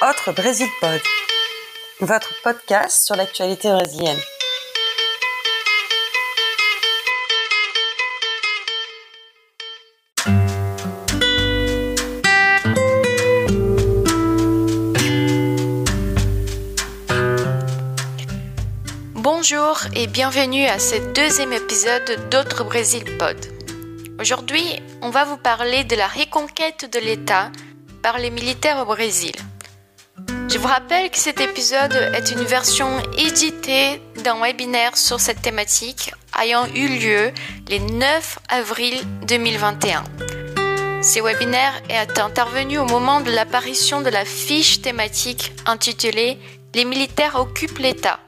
Autre Brésil Pod, votre podcast sur l'actualité brésilienne. Bonjour et bienvenue à ce deuxième épisode d'Autre Brésil Pod. Aujourd'hui, on va vous parler de la reconquête de l'État par les militaires au Brésil. Je vous rappelle que cet épisode est une version éditée d'un webinaire sur cette thématique ayant eu lieu le 9 avril 2021. Ce webinaire est intervenu au moment de l'apparition de la fiche thématique intitulée Les militaires occupent l'État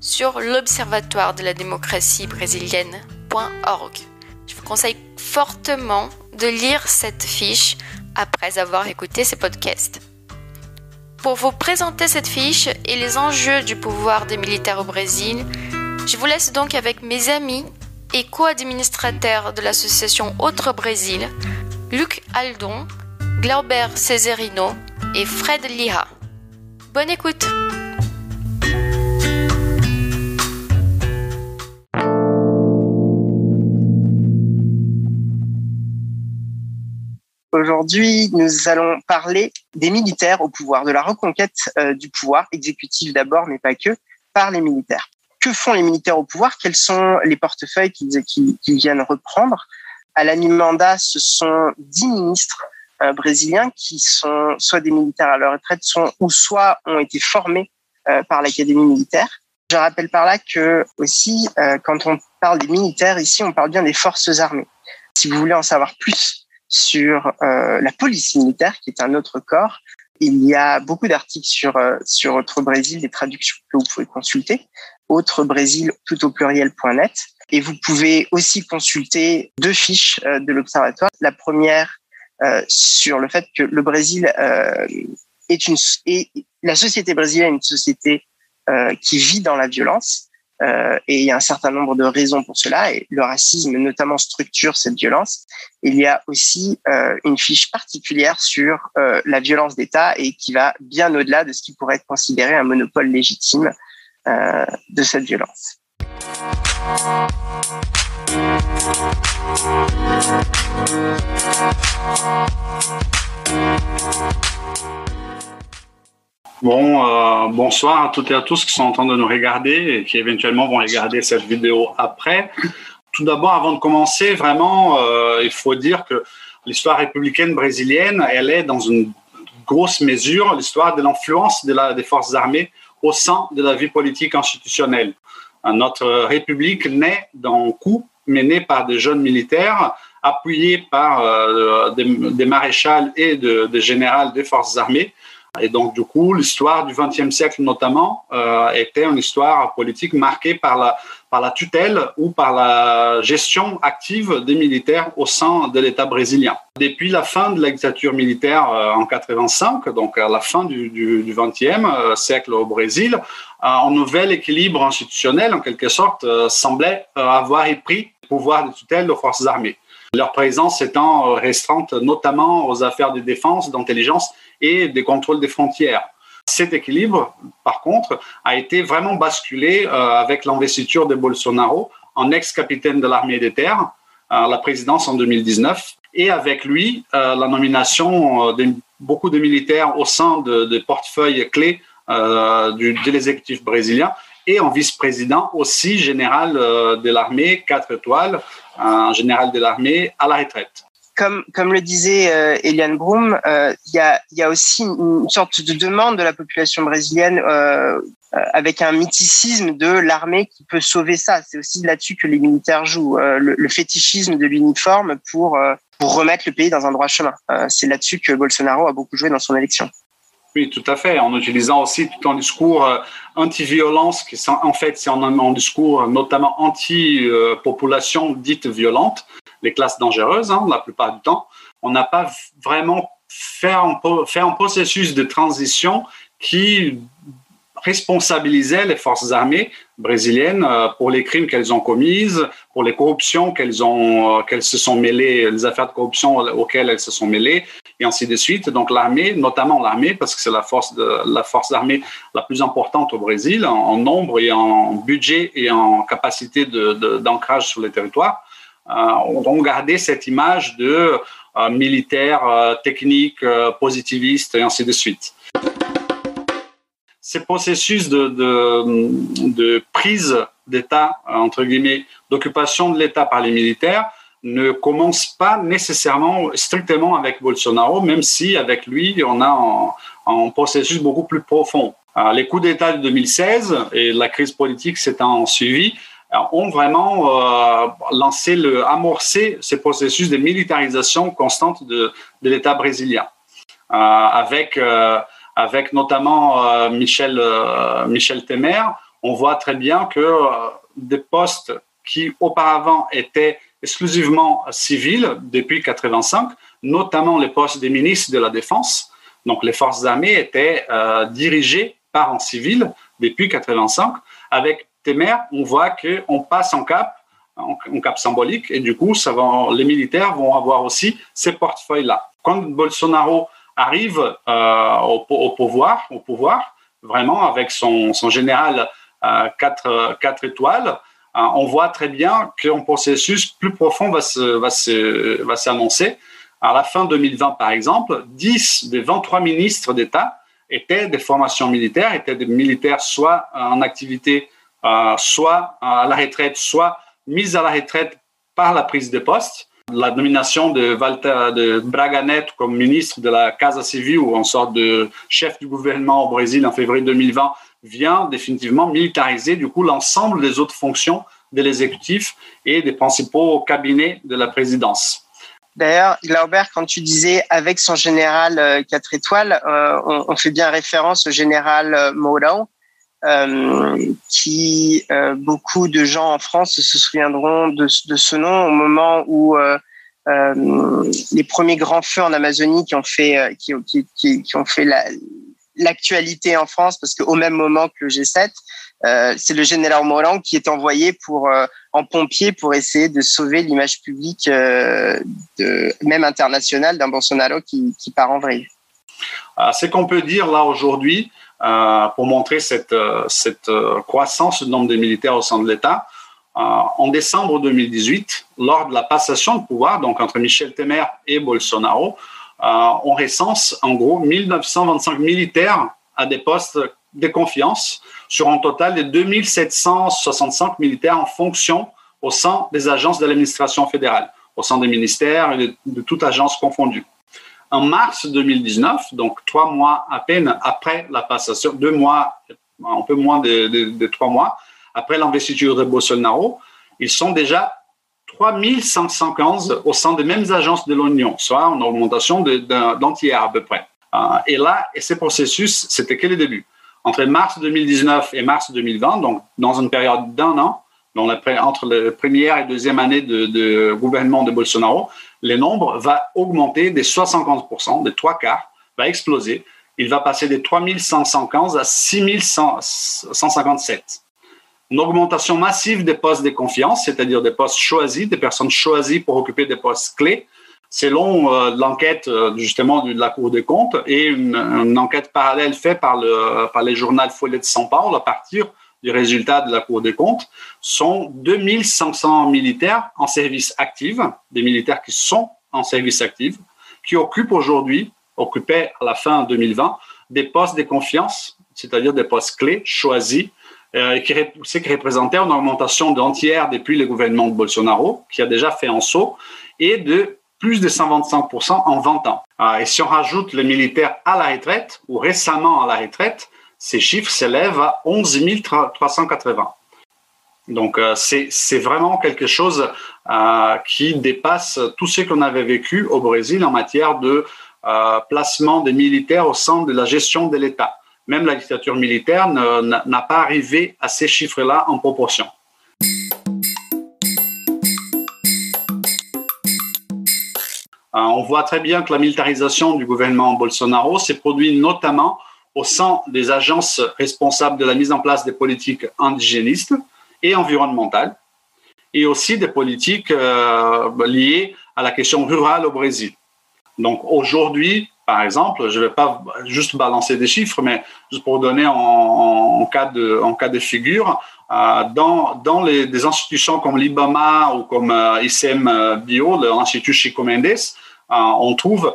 sur l'Observatoire de la démocratie brésilienne.org. Je vous conseille fortement de lire cette fiche après avoir écouté ces podcasts. Pour vous présenter cette fiche et les enjeux du pouvoir des militaires au Brésil, je vous laisse donc avec mes amis et co-administrateurs de l'association Autre Brésil, Luc Aldon, Glauber Cesarino et Fred Lira. Bonne écoute! Aujourd'hui, nous allons parler des militaires au pouvoir, de la reconquête euh, du pouvoir exécutif d'abord, mais pas que, par les militaires. Que font les militaires au pouvoir? Quels sont les portefeuilles qu'ils viennent reprendre? À la mi-mandat, ce sont dix ministres euh, brésiliens qui sont soit des militaires à leur retraite, sont, ou soit ont été formés euh, par l'académie militaire. Je rappelle par là que aussi, quand on parle des militaires, ici, on parle bien des forces armées. Si vous voulez en savoir plus sur euh, la police militaire, qui est un autre corps. Il y a beaucoup d'articles sur euh, sur Autre Brésil, des traductions que vous pouvez consulter. Autre Brésil, tout au pluriel.net. Et vous pouvez aussi consulter deux fiches euh, de l'Observatoire. La première sur le fait que le Brésil est une et la société brésilienne est une société qui vit dans la violence euh, et il y a un certain nombre de raisons pour cela, et le racisme notamment structure cette violence. Il y a aussi euh, une fiche particulière sur euh, la violence d'État et qui va bien au-delà de ce qui pourrait être considéré un monopole légitime de cette violence. Bon, euh, bonsoir à toutes et à tous qui sont en train de nous regarder et qui éventuellement vont regarder cette vidéo après. Tout d'abord, avant de commencer, vraiment, euh, il faut dire que l'histoire républicaine brésilienne, elle est dans une grosse mesure l'histoire de l'influence de des forces armées au sein de la vie politique institutionnelle. Notre république naît d'un coup mené par des jeunes militaires appuyés par euh, des, des, maréchals et des de générales des forces armées et donc, du coup, l'histoire du XXe siècle notamment euh, était une histoire politique marquée par la, par la tutelle ou par la gestion active des militaires au sein de l'État brésilien. Depuis la fin de la dictature militaire euh, en 85, donc à la fin du, du, euh, siècle au Brésil, un nouvel équilibre institutionnel, en quelque sorte, semblait avoir pris le pouvoir de tutelle aux forces armées. Leur présence étant restreinte notamment aux affaires de défense, d'intelligence et des contrôles des frontières. Cet équilibre, par contre, a été vraiment basculé euh, avec l'investiture de Bolsonaro en ex-capitaine de l'armée des terres, à la présidence en 2019, et avec lui euh, la nomination euh, de beaucoup de militaires au sein de, de portefeuilles clés euh, du, de l'exécutif brésilien et en vice-président aussi général euh, de l'armée, quatre étoiles, un général de l'armée à la retraite comme, le disait euh, Eliane Broom, euh, il y, a, aussi une sorte de demande de la population brésilienne euh, avec un mythicisme de l'armée qui peut sauver ça. C'est aussi là-dessus que les militaires jouent, le, fétichisme de l'uniforme pour, remettre le pays dans un droit chemin. C'est là-dessus que Bolsonaro a beaucoup joué dans son élection. Oui, tout à fait, en utilisant aussi tout un discours anti-violence, qui en fait c'est un, discours notamment anti-population dite violente, les classes dangereuses, hein, la plupart du temps. On n'a pas vraiment fait un, processus de transition qui responsabilisait les forces armées brésiliennes euh, pour les crimes qu'elles ont commises, pour les corruptions euh, qu'elles se sont mêlées, les affaires de corruption auxquelles elles se sont mêlées. et ainsi de suite. Donc l'armée, notamment l'armée, parce que c'est la force de la force d'armée la plus importante au Brésil en, nombre et en budget et en capacité d'ancrage sur les territoires, euh, ont gardé cette image de euh, militaire, euh, technique, positiviste et ainsi de suite ces processus de, prise d'État, entre guillemets, d'occupation de l'État par les militaires, ne commence pas nécessairement strictement avec Bolsonaro, même si avec lui, on a un, processus beaucoup plus profond. les coups d'État de 2016 et la crise politique s'étant suivi ont vraiment euh, lancé, le, amorcé ce processus de militarisation constante de, de l'État brésilien, euh, avec, euh, avec notamment Michel, Michel Temer. On voit très bien que des postes qui auparavant étaient exclusivement civils depuis 85, notamment les postes des ministres de la Défense. Donc les forces armées étaient euh, dirigées par un civil depuis 85. Avec Temer, on voit qu'on passe en cap, en, cap symbolique, et du coup, va, les militaires vont avoir aussi ces portefeuilles-là. Quand Bolsonaro arrive euh, au, pouvoir, au pouvoir, vraiment avec son, général euh, 4, 4 étoiles, euh, on voit très bien qu'un processus plus profond va s'annoncer. Va à la fin 2020, par exemple, 10 des 23 ministres d'État étaient des formations militaires, étaient des militaires soit en activité, euh, soit à la retraite, soit mis à la retraite par la prise de poste. La nomination de, Walter, de Braganet comme ministre de la Casa Civil, ou en sorte de chef du gouvernement au Brésil en février 2020, vient définitivement militariser du coup l'ensemble des autres fonctions de l'exécutif et des principaux cabinets de la présidence. D'ailleurs, Glauber, quand tu disais avec son général 4 euh, étoiles, euh, on, fait bien référence au général euh, Mourão, qui beaucoup de gens en France se souviendront de, ce nom au moment où les premiers grands feux en Amazonie qui ont fait, qui, ont fait la, l'actualité en France parce qu'au même moment que le G7, euh, c'est le général Morand qui est envoyé pour euh, en pompier pour essayer de sauver l'image publique, euh, même internationale, d'un Bolsonaro qui, part en vrille. C'est qu'on peut dire là aujourd'hui, pour montrer cette, cette croissance du nombre de militaires au sein de l'État, en décembre 2018, lors de la passation de pouvoir, donc entre Michel Temer et Bolsonaro, euh, on recense en gros 1925 militaires à des postes de confiance sur un total de 2765 militaires en fonction au sein des agences de l'administration fédérale, au sein des ministères et de, toutes agences confondues. En mars 2019, donc trois mois à peine après la passation, deux mois, un peu moins de trois mois après l'investiture de Bolsonaro, ils sont déjà 3515 au sein des mêmes agences de l'Union, soit en augmentation d'un tiers à peu près. Euh, et là, et ces processus, c'était que le début. Entre mars 2019 et mars 2020, donc dans une période d'un an, entre la première et deuxième année de, gouvernement de Bolsonaro, le nombre va augmenter des 75%, des trois quarts, va exploser. Il va passer des 3515 à 6157 une augmentation massive des postes de confiance, c'est-à-dire des postes choisis, des personnes choisies pour occuper des postes clés, selon euh, l'enquête euh, justement de la Cour des comptes et une, enquête parallèle faite par le, par le journal Follet de São Paulo à partir du résultat de la Cour des comptes, sont 2500 militaires en service actif, des militaires qui sont en service actif, qui occupent aujourd'hui, occupaient à la fin 2020, des postes de confiance, c'est-à-dire des postes clés choisis euh, qui, qui représentait une augmentation d'entière depuis le gouvernement de Bolsonaro, qui a déjà fait un saut, et de plus de 125% en 20 ans. Euh, et si on rajoute les militaires à la retraite, ou récemment à la retraite, ces chiffres s'élèvent à 11 380. Donc euh, c'est vraiment quelque chose euh, qui dépasse tout ce qu'on avait vécu au Brésil en matière de euh, placement des militaires au sein de la gestion de l'État même la dictature militaire n'a pas arrivé à ces chiffres-là en proportion. Euh, on voit très bien que la militarisation du gouvernement Bolsonaro s'est produite notamment au sein des agences responsables de la mise en place des politiques indigénistes et environnementales, et aussi des politiques euh, liées à la question rurale au Brésil. Donc aujourd'hui, par exemple, je ne vais pas juste balancer des chiffres, mais juste pour donner en, cas, de, en cas de figure, euh, dans, dans les, des institutions comme l'IBAMA ou comme euh, ICM euh, Bio, l'Institut Chico Mendes, on trouve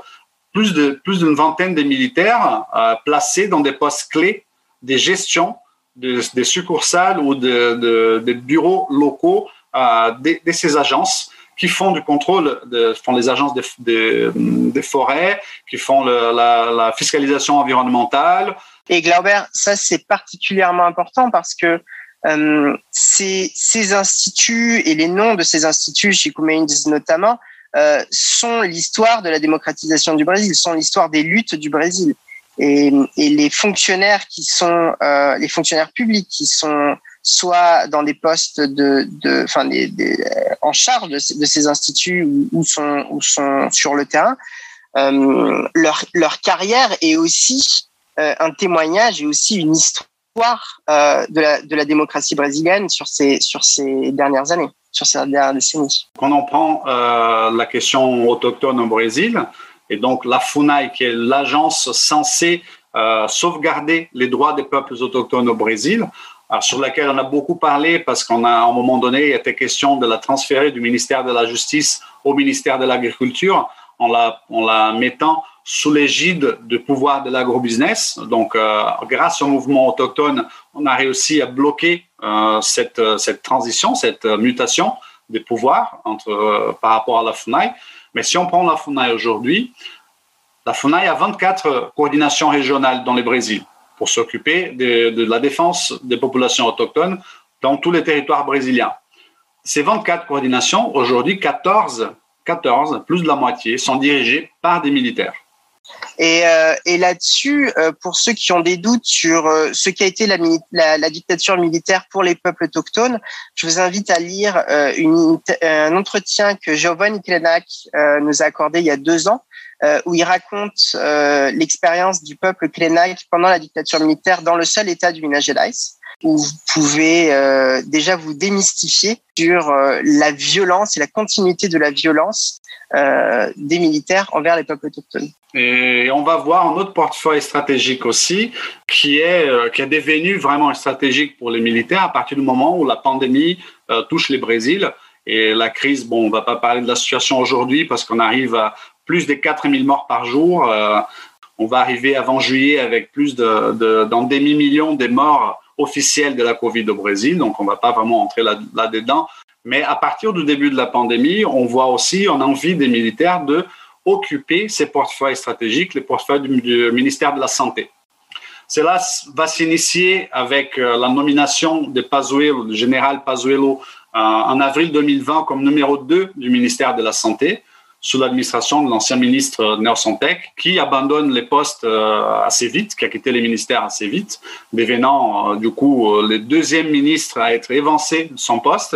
plus de plus d'une vingtaine de militaires placés dans des postes clés des gestions de, des succursales ou des de, de bureaux locaux de, de, ces agences qui font du contrôle, de, font les agences des, forêts, qui font la, fiscalisation environnementale. Et Glauber, ça c'est particulièrement important parce que euh, ces, ces, instituts et les noms de ces instituts, Chico Mendes notamment, euh, sont l'histoire de la démocratisation du Brésil, sont l'histoire des luttes du Brésil. Et, et les fonctionnaires qui sont, euh, les fonctionnaires publics qui sont soit dans des postes de, de enfin, des, des, en charge de, de, ces instituts ou, ou, sont, ou sont sur le terrain, euh, leur, leur carrière est aussi euh, un témoignage et aussi une histoire euh, de, la, de la démocratie brésilienne sur ces, sur ces dernières années, sur. Quand on prend euh, la question autochtone au Brésil, et donc la FUNAI, qui est l'agence censée euh, sauvegarder les droits des peuples autochtones au Brésil, sur laquelle on a beaucoup parlé parce qu'on a, un moment donné, il était question de la transférer du ministère de la Justice au ministère de l'Agriculture en la, mettant sous l'égide du pouvoir de l'agrobusiness. Donc, euh, grâce au mouvement autochtone, on a réussi à bloquer euh, cette, cette transition, cette mutation des pouvoirs entre, euh, par rapport à la FUNAI. Mais si on prend la FUNAI aujourd'hui, la FUNAI a 24 coordinations régionales dans le Brésil pour s'occuper de, de, la défense des populations autochtones dans tous les territoires brésiliens. Ces 24 coordinations, aujourd'hui, 14, 14, plus de la moitié, sont dirigées par des militaires. Et, euh, là-dessus, euh, pour ceux qui ont des doutes sur euh, ce qu'a été la, dictature militaire pour les peuples autochtones, je vous invite à lire un entretien que Giovanni Krenak euh, nous a accordé il y a deux ans où il raconte l'expérience du peuple Krenak pendant la dictature militaire dans le seul état du Minas Gerais, où vous pouvez euh, déjà vous démystifier sur euh, la violence et la continuité de la violence euh, des militaires envers les peuples autochtones. Et on va voir un autre portefeuille stratégique aussi, qui est, qui est devenu vraiment stratégique pour les militaires à partir du moment où la pandémie touche les Brésil. Et la crise, bon, on va pas parler de la situation aujourd'hui parce qu'on arrive à plus de 4000 morts par jour. On va arriver avant juillet avec plus de, de d'un demi-million des morts officielles de la Covid au Brésil. Donc, on va pas vraiment entrer là, là-dedans. Mais à partir du début de la pandémie, on voit aussi une envie des militaires de occuper ces portefeuilles stratégiques, les portefeuilles du, ministère de la Santé. Cela va s'initier avec euh, la nomination de Pazuello, général Pazuello, euh, en avril 2020 comme numéro 2 du ministère de la Santé sous l'administration de l'ancien ministre Nelson Peck, qui abandonne les postes euh, assez vite, qui a quitté les ministères assez vite, devenant euh, du coup euh, le deuxième ministre à être évancé de son poste,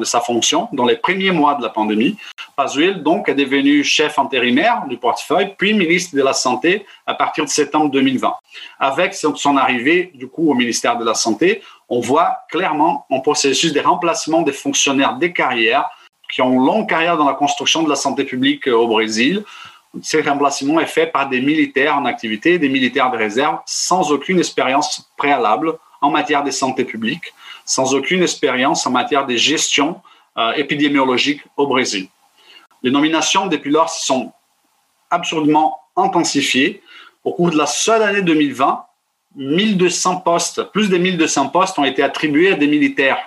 de sa fonction, dans les premiers mois de la pandémie. Pazuel, donc, est devenu chef intérimaire du portefeuille, puis ministre de la Santé à partir de septembre 2020. Avec son arrivée, du coup, au ministère de la Santé, on voit clairement un processus de remplacement des fonctionnaires des carrières qui ont une longue carrière dans la construction de la santé publique au Brésil. Ce remplacement est fait par des militaires en activité, des militaires de réserve, sans aucune expérience préalable en matière de santé publique, sans aucune expérience en matière de gestion euh, épidémiologique au Brésil. Les nominations depuis lors se sont absurdement intensifiées. Au cours de la seule année 2020, 1200 postes, plus de 1200 postes ont été attribués à des militaires,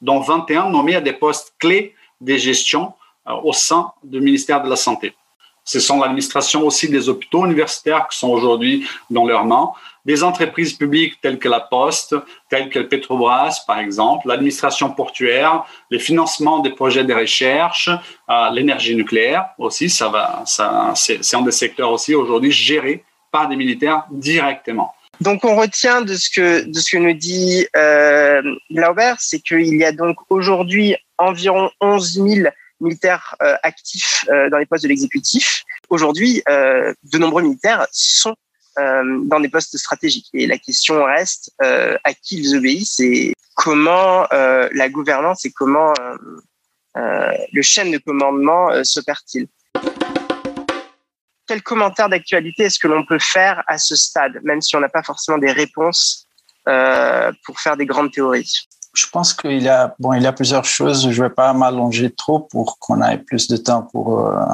dont 21 nommés à des postes clés des gestions euh, au sein du ministère de la Santé. Ce sont l'administration aussi des hôpitaux universitaires qui sont aujourd'hui dans leurs mains, des entreprises publiques telles que la Poste, telles que Petrobras, par exemple, l'administration portuaire, les financements des projets de recherche, euh, l'énergie nucléaire aussi, ça va, ça, c'est un des secteurs aussi aujourd'hui gérés par des militaires directement. Donc, on retient de ce que, de ce que nous dit euh, c'est qu'il y a donc aujourd'hui environ 11 000 militaires euh, actifs euh, dans les postes de l'exécutif. Aujourd'hui, euh, de nombreux militaires sont dans des postes stratégiques. Et la question reste à qui ils obéissent et comment la gouvernance et comment le chaîne de commandement s'opère-t-il? quel commentaire d'actualité est-ce que l'on peut faire à ce stade, même si on n'a pas forcément des réponses pour faire des grandes théories? Je pense qu'il y a bon, il y a plusieurs choses. Je vais pas m'allonger trop pour qu'on ait plus de temps pour euh,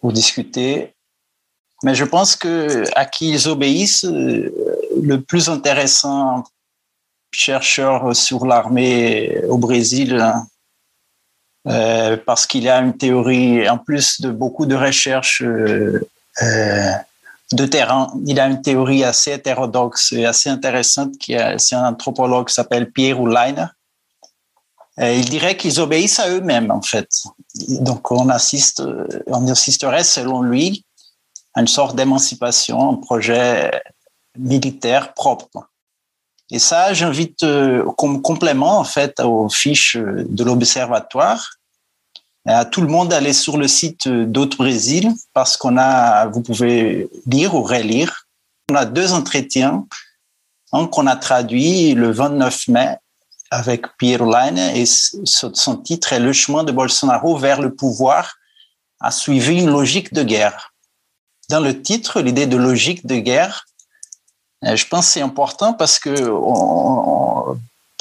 pour discuter. Mais je pense que à qui ils obéissent, euh, le plus intéressant chercheur sur l'armée au Brésil, hein, euh, parce qu'il a une théorie, en plus de beaucoup de recherches de terrain, il a une théorie assez hétérodoxe et assez intéressante. C'est un anthropologue qui s'appelle Pierre Ulainer. Il dirait qu'ils obéissent à eux-mêmes, en fait. Donc, on assiste, on assisterait, selon lui, à une sorte d'émancipation, un projet militaire propre. Et ça, j'invite comme complément, en fait, aux fiches de l'Observatoire, à tout le monde d'aller sur le site d'Autre Brésil parce qu'on a, vous pouvez lire ou relire. On a deux entretiens, un qu'on a traduit le 29 mai avec Pierre Line et son titre est Le chemin de Bolsonaro vers le pouvoir a suivi une logique de guerre. Dans le titre, l'idée de logique de guerre, euh, je pense c'est important parce que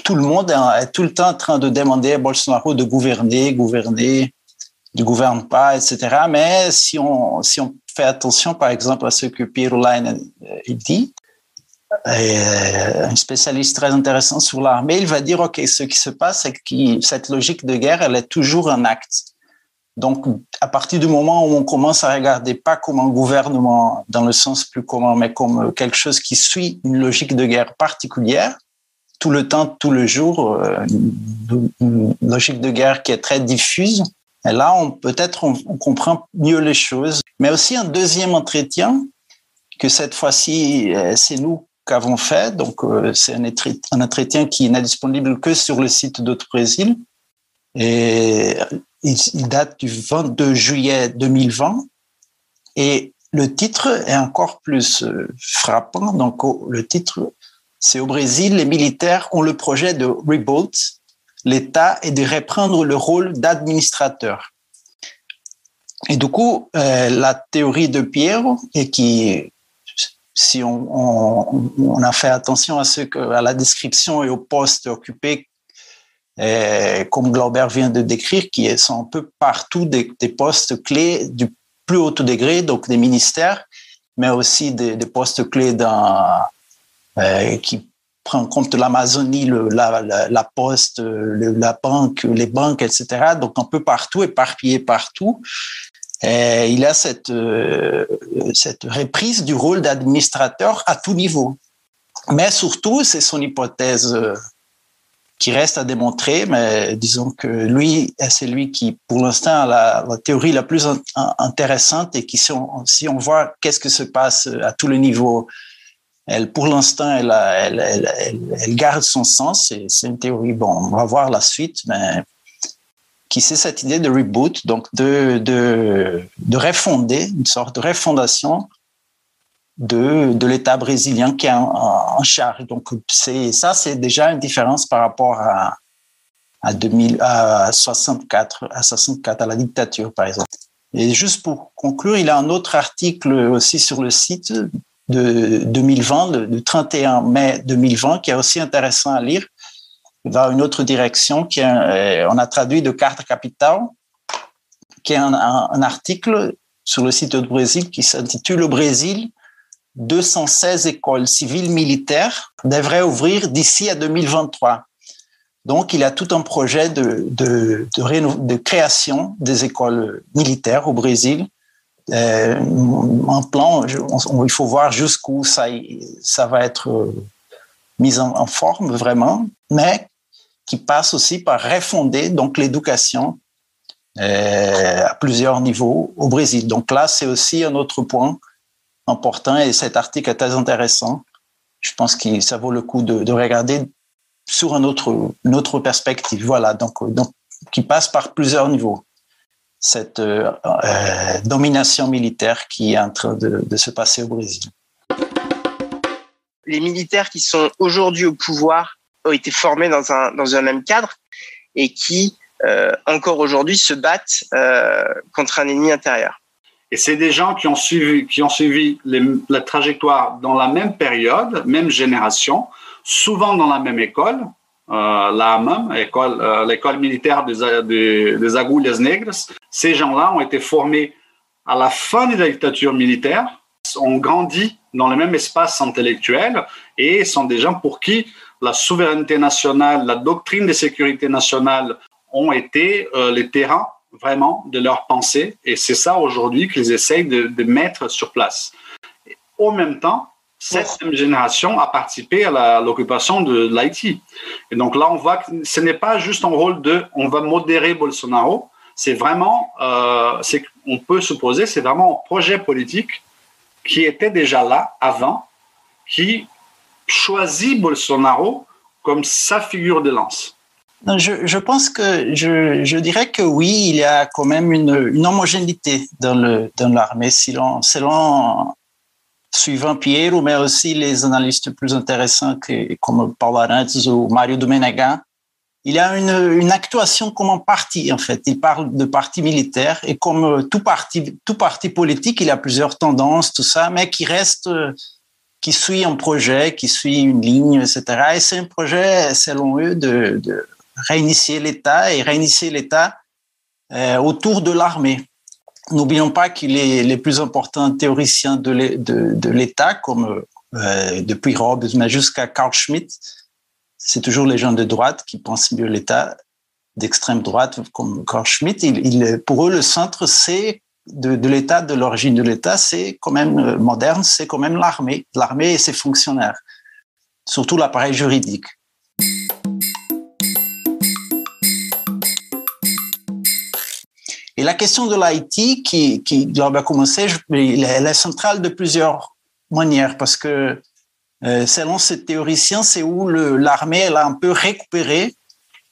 tout le monde est tout le temps en train de demander à Bolsonaro de gouverner, gouverner, ne gouverne pas, etc. Mais si on, si on fait attention, par exemple, à ce que Pierre Line euh, dit, euh, un spécialiste très intéressant sur l'armée, il va dire, OK, ce qui se passe, c'est que cette logique de guerre, elle est toujours un acte. Donc, à partir du moment où on commence à regarder pas comme un gouvernement dans le sens plus commun, mais comme quelque chose qui suit une logique de guerre particulière, tout le temps, tout le jour, euh, une logique de guerre qui est très diffuse, et là, on peut-être on, comprend mieux les choses. Mais aussi un deuxième entretien que cette fois-ci, euh, c'est nous qu'avons fait. Donc, euh, c'est un, entretien qui n'est disponible que sur le site d'Autre Brésil. Et il, date du 22 juillet 2020. Et le titre est encore plus euh, frappant. Donc, le titre, c'est au Brésil, les militaires ont le projet de Rebuild, l'État est de reprendre le rôle d'administrateur. Et du coup, euh, la théorie de Pierre, et qui, si on, a fait attention à, ce que, à la description et au poste occupé, euh, comme Glauber vient de décrire, qui sont un peu partout des, postes clés du plus haut degré, donc des ministères, mais aussi des, postes clés dans, euh, prend en compte l'Amazonie, la, poste, la banque, les banques, etc. Donc un peu partout, éparpillé partout. Et il a cette, euh, cette reprise du rôle d'administrateur à tout niveau. Mais surtout, c'est son hypothèse euh, qui reste à démontrer, mais disons que lui, c'est lui qui, pour l'instant, a la, théorie la plus intéressante et qui, si on, si on voit qu'est-ce que se passe à tous les niveaux elle, pour l'instant, elle, garde son sens. C'est une théorie. Bon, on va voir la suite, mais qui c'est cette idée de reboot, donc de, de, de refonder, une sorte de refondation de, l'État brésilien qui est en, charge. Donc, ça, c'est déjà une différence par rapport à, à, 2000, à 64, à 64, à la dictature, par exemple. Et juste pour conclure, il y a un autre article aussi sur le site de 2020, du 31 mai 2020, qui est aussi intéressant à lire, dans une autre direction. Qui euh, on a traduit de Carte Capital, qui est un, article sur le site du Brésil qui s'intitule Le Brésil, 216 écoles civiles militaires devraient ouvrir d'ici à 2023. Donc, il a tout un projet de, de, de, de création des écoles militaires au Brésil euh, un plan, il faut voir jusqu'où ça, va être euh, mis en, forme vraiment, mais qui passe aussi par refonder donc l'éducation euh, à plusieurs niveaux au Brésil. Donc là, c'est aussi un autre point important et cet article est très intéressant. Je pense que ça vaut le coup de, de regarder sur un autre, une autre perspective. Voilà, donc, donc qui passe par plusieurs niveaux cette euh, euh, domination militaire qui est en train de, se passer au Brésil. Les militaires qui sont aujourd'hui au pouvoir ont été formés dans un, dans un même cadre et qui, euh, encore aujourd'hui, se battent contre un ennemi intérieur. Et c'est des gens qui ont suivi, qui ont suivi la trajectoire dans la même période, même génération, souvent dans la même école, euh, la même école, euh, l'école militaire des, des, des Agulhas Negras. Ces gens-là ont été formés à la fin de la dictature militaire, ont grandi dans le même espace intellectuel et sont des gens pour qui la souveraineté nationale, la doctrine de sécurité nationale ont été euh, les terrains vraiment de leur pensée. Et c'est ça aujourd'hui qu'ils essayent de, mettre sur place. Et au même temps, cette même génération a participé à l'occupation de, de l'Haïti. Et donc là, on voit que ce n'est pas juste un rôle de on va modérer Bolsonaro, c'est vraiment, euh, on peut supposer, c'est vraiment un projet politique qui était déjà là avant, qui choisit Bolsonaro comme sa figure de lance. Je, pense que je, dirais que oui, il y a quand même une, homogénéité dans le dans l'armée selon suivant Piero, mais aussi les analystes plus intéressants que, comme Paulo Arantes ou Mario Domenega. Il a une, une actuation comme un parti, en fait. Il parle de parti militaire et comme tout parti, tout parti politique, il a plusieurs tendances, tout ça, mais qui reste, qui suit un projet, qui suit une ligne, etc. Et c'est un projet, selon eux, de, de réinitier l'État et réinitier l'État euh, autour de l'armée. N'oublions pas qu'il est les plus importants théoriciens de l'État, comme euh, depuis Hobbes, jusqu'à Carl Schmitt, c'est toujours les gens de droite qui pensent mieux l'État, d'extrême droite, comme Carl Schmitt. Il, pour eux, le centre, c'est de, l'État, de l'origine de l'État, c'est quand même euh, moderne, c'est quand même l'armée, l'armée et ses fonctionnaires, surtout l'appareil juridique. Et la question de l'Haïti, qui, qui doit commencer, elle est centrale de plusieurs manières, parce que selon ces théoriciens, c'est où l'armée a un peu récupéré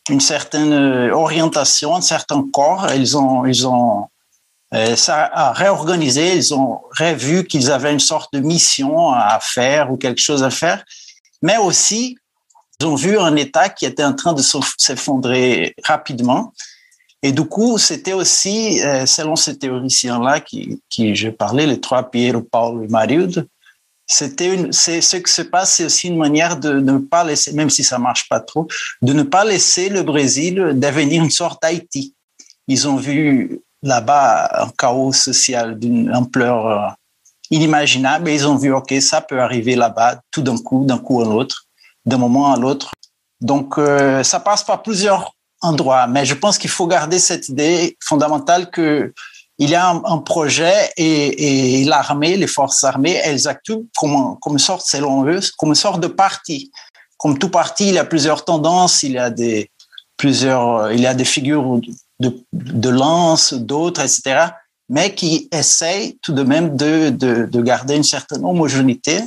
une certaine euh, orientation, un certain corps. Ils ont, ils ont euh, ça réorganisé, ils ont revu qu'ils avaient une sorte de mission à faire ou quelque chose à faire, mais aussi ils ont vu un État qui était en train de s'effondrer rapidement. Et du coup, c'était aussi, euh, selon ces théoriciens-là qui, qui je parlais, les trois Piero, Paul et Mariud, c'était c'est ce qui se passe, c'est aussi une manière de, ne pas laisser, même si ça marche pas trop, de ne pas laisser le Brésil devenir une sorte d'Haïti. Ils ont vu là-bas un chaos social d'une ampleur euh, inimaginable et ils ont vu, OK, ça peut arriver là-bas tout d'un coup, d'un coup à l'autre, d'un moment à l'autre. Donc, euh, ça passe par plusieurs endroit. Mais je pense qu'il faut garder cette idée fondamentale que il y a un, projet et, l'armée, les forces armées, elles actuent comme, comme sorte, selon eux, comme une sorte de parti. Comme tout parti, il y a plusieurs tendances, il y a des plusieurs, il y a des figures de, de lance, d'autres, etc. Mais qui essayent tout de même de, de, de garder une certaine homogénéité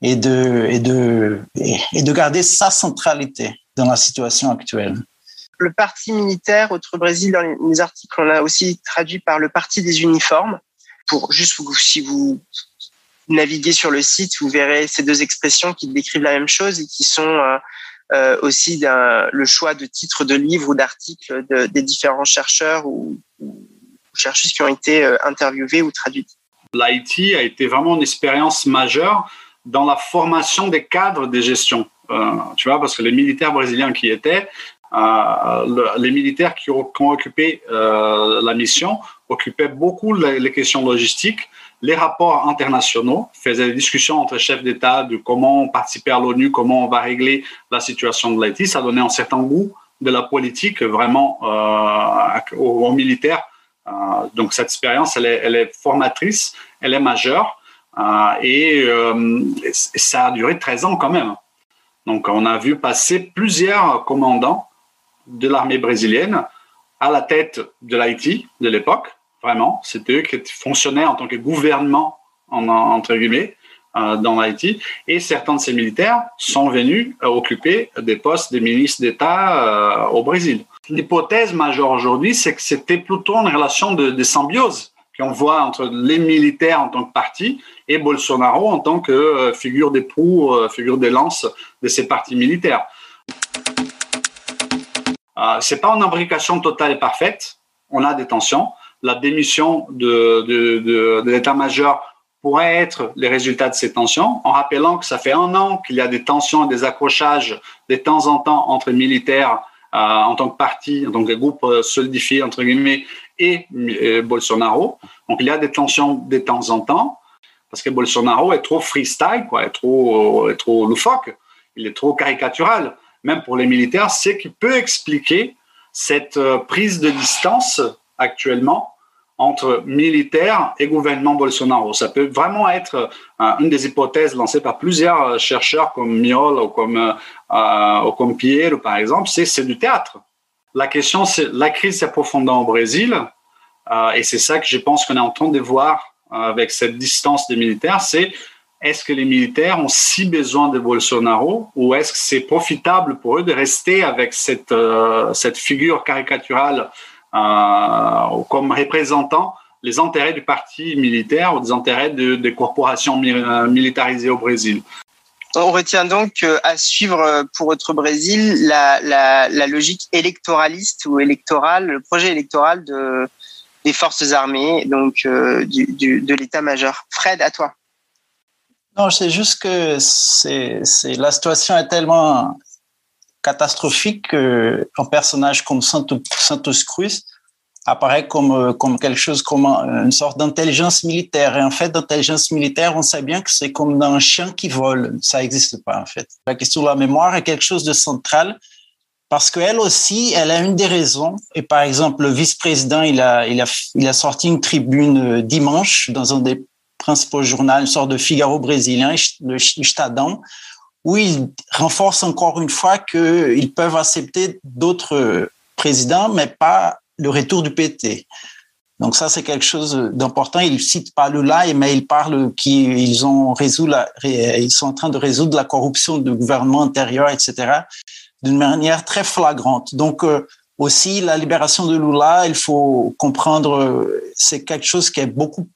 et de, et de, et de garder sa centralité dans la situation actuelle le parti militaire au Brésil, dans les, articles, on l'a aussi traduit par le parti des uniformes. Pour juste si vous naviguez sur le site, vous verrez ces deux expressions qui décrivent la même chose et qui sont euh, euh, aussi le choix de titres de livres ou d'articles de, des différents chercheurs ou, chercheuses qui ont été euh, interviewés ou traduits. L'IT a été vraiment une expérience majeure dans la formation des cadres de gestion. Tu vois, parce que les militaires brésiliens qui étaient, euh, les militaires qui ont, occupé euh, la mission occupaient beaucoup les, questions logistiques, les rapports internationaux, faisaient des discussions entre chefs d'État de comment participer à l'ONU, comment on va régler la situation de l'Haïti. Ça donnait un certain goût de la politique vraiment euh, aux, militaires. Euh, donc cette expérience, elle est, formatrice, elle est majeure et ça a duré 13 ans quand même. Donc on a vu passer plusieurs commandants de l'armée brésilienne à la tête de l'Haïti de l'époque. Vraiment, c'était eux qui fonctionnaient en tant que gouvernement, en, entre guillemets, euh, dans l'Haïti. Et certains de ces militaires sont venus euh, occuper des postes de ministres d'État euh, au Brésil. L'hypothèse majeure aujourd'hui, c'est que c'était plutôt une relation de, symbiose qu'on voit entre les militaires en tant que parti et Bolsonaro en tant que figure d'époux, figure de lance de ces partis militaires. Euh, c'est pas une imbrication totale et parfaite. On a des tensions, la démission de, l'état-major pourrait être les résultats de ces tensions, en rappelant que ça fait un an qu'il y a des tensions et des accrochages de temps en temps entre militaires euh, en tant que parti, en tant que groupe euh, solidifié, entre guillemets, et euh, Bolsonaro. Donc il y a des tensions de temps en temps, parce que Bolsonaro est trop freestyle, quoi, est trop, est trop loufoque, il est trop caricatural. Même pour les militaires, c'est qui peut expliquer cette prise de distance actuellement entre militaires et gouvernement Bolsonaro. Ça peut vraiment être euh, une des hypothèses lancées par plusieurs euh, chercheurs comme Miol ou comme, euh, Pierre, par exemple, c'est du théâtre. La question, c'est la crise s'approfondant au Brésil, euh, et c'est ça que je pense qu'on est en train de voir avec cette distance des militaires, c'est est-ce que les militaires ont si besoin de Bolsonaro ou est-ce que c'est profitable pour eux de rester avec cette, cette figure caricaturale euh, comme représentant les intérêts du parti militaire ou des intérêts de, des corporations militarisées au Brésil? On retient donc euh, à suivre euh, pour notre Brésil la, la, logique électoraliste ou électorale, le projet électoral de, des forces armées, donc de l'état-major. Fred, à toi. Non, c'est juste que c'est, la situation est tellement catastrophique qu'un personnage comme Santos, Santos apparaît comme, euh, comme quelque chose, comme une sorte d'intelligence militaire. Et en fait, d'intelligence militaire, on sait bien que c'est comme dans un chien qui vole. Ça n'existe pas, en fait. La question de la mémoire est quelque chose de central parce qu'elle aussi, elle a une des raisons. Et par exemple, le vice-président, il a, il, a, il a sorti une tribune euh, dimanche dans un des principaux journaux, une sorte de Figaro brésilien, le Estadão, où il renforce encore une fois qu'ils peuvent accepter d'autres présidents, mais pas le retour du PT. Donc ça, c'est quelque chose d'important. Il cite pas Lula, mais il parle qu'ils ont résolu ils sont en train de résoudre la corruption du gouvernement intérieur, etc., d'une manière très flagrante. Donc euh, aussi la libération de Lula, il faut comprendre, c'est quelque chose qui est beaucoup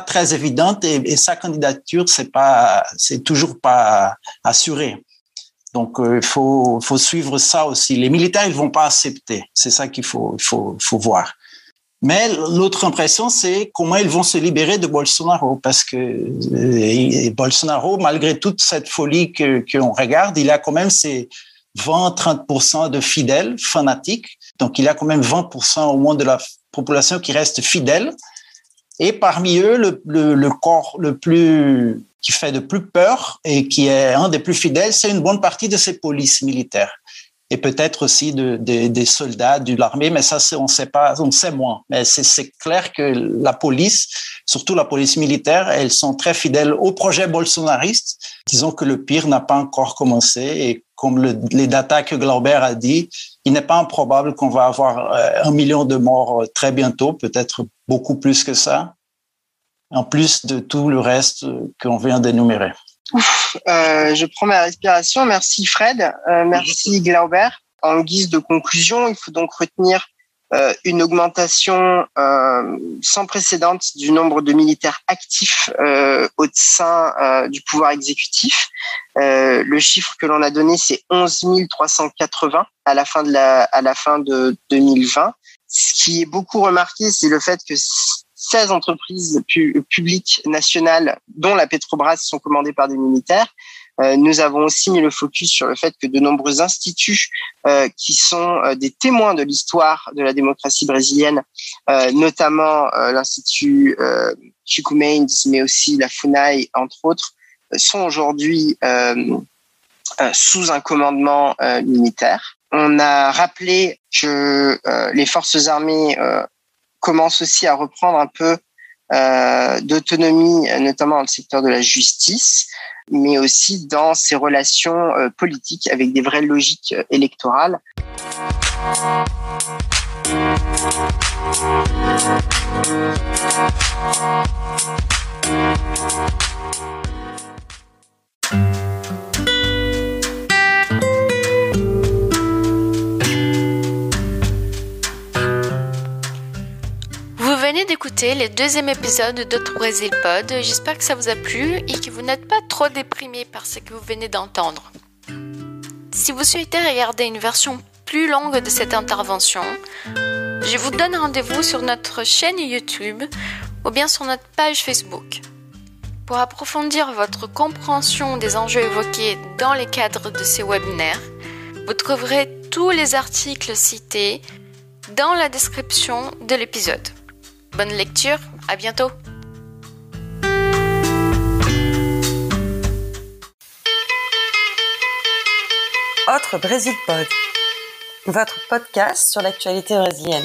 très évidente et, sa candidature c'est pas c'est toujours pas assuré. Donc euh, il faut faut suivre ça aussi. Les militaires ils vont pas accepter. C'est ça qu'il faut faut faut voir. Mais l'autre impression, c'est comment ils vont se libérer de Bolsonaro, parce que euh, Bolsonaro, malgré toute cette folie que qu'on regarde, il a quand même ses 20-30% de fidèles fanatiques. Donc il a quand même 20% au moins de la population qui reste fidèle. Et parmi eux, le, corps le plus qui fait de plus peur et qui est un des plus fidèles, c'est une bonne partie de ces polices militaires et peut-être aussi de, de, des soldats de l'armée, mais ça, on sait pas, on sait moins. Mais c'est clair que la police, surtout la police militaire, elles sont très fidèles au projet bolsonariste. Disons que le pire n'a pas encore commencé et comme le, les data que Glauber a dit, il n'est pas improbable qu'on va avoir euh, un million de morts euh, très bientôt, peut-être beaucoup plus que ça, en plus de tout le reste qu'on vient d'énumérer. Euh, je prends ma respiration. Merci Fred, euh, merci Glauber. En guise de conclusion, il faut donc retenir une augmentation euh, sans précédent du nombre de militaires actifs euh, au sein du pouvoir exécutif. le chiffre que l'on a donné, c'est 11 380 à la fin de la, à la fin de 2020. Ce qui est beaucoup remarqué, c'est le fait que 16 entreprises publiques nationales, dont la Petrobras, sont commandées par des militaires. Euh, nous avons aussi mis le focus sur le fait que de nombreux instituts euh, qui sont euh, des témoins de l'histoire de la démocratie brésilienne, notamment l'Institut Chico Mendes, mais aussi la FUNAI, entre autres, sont aujourd'hui sous un commandement militaire. On a rappelé que les forces armées commence aussi à reprendre un peu euh, d'autonomie, notamment dans le secteur de la justice, mais aussi dans ses relations euh, politiques avec des vraies logiques euh, électorales. D'écouter le deuxième épisode d'Autre Brésil Pod. J'espère que ça vous a plu et que vous n'êtes pas trop déprimé par ce que vous venez d'entendre. Si vous souhaitez regarder une version plus longue de cette intervention, Je vous donne rendez-vous sur notre chaîne YouTube ou bien sur notre page Facebook. Pour approfondir votre compréhension des enjeux évoqués dans les cadres de ces webinaires, vous trouverez tous les articles cités dans la description de l'épisode. Bonne lecture, à bientôt Autre Brésil Pod, votre podcast sur l'actualité brésilienne.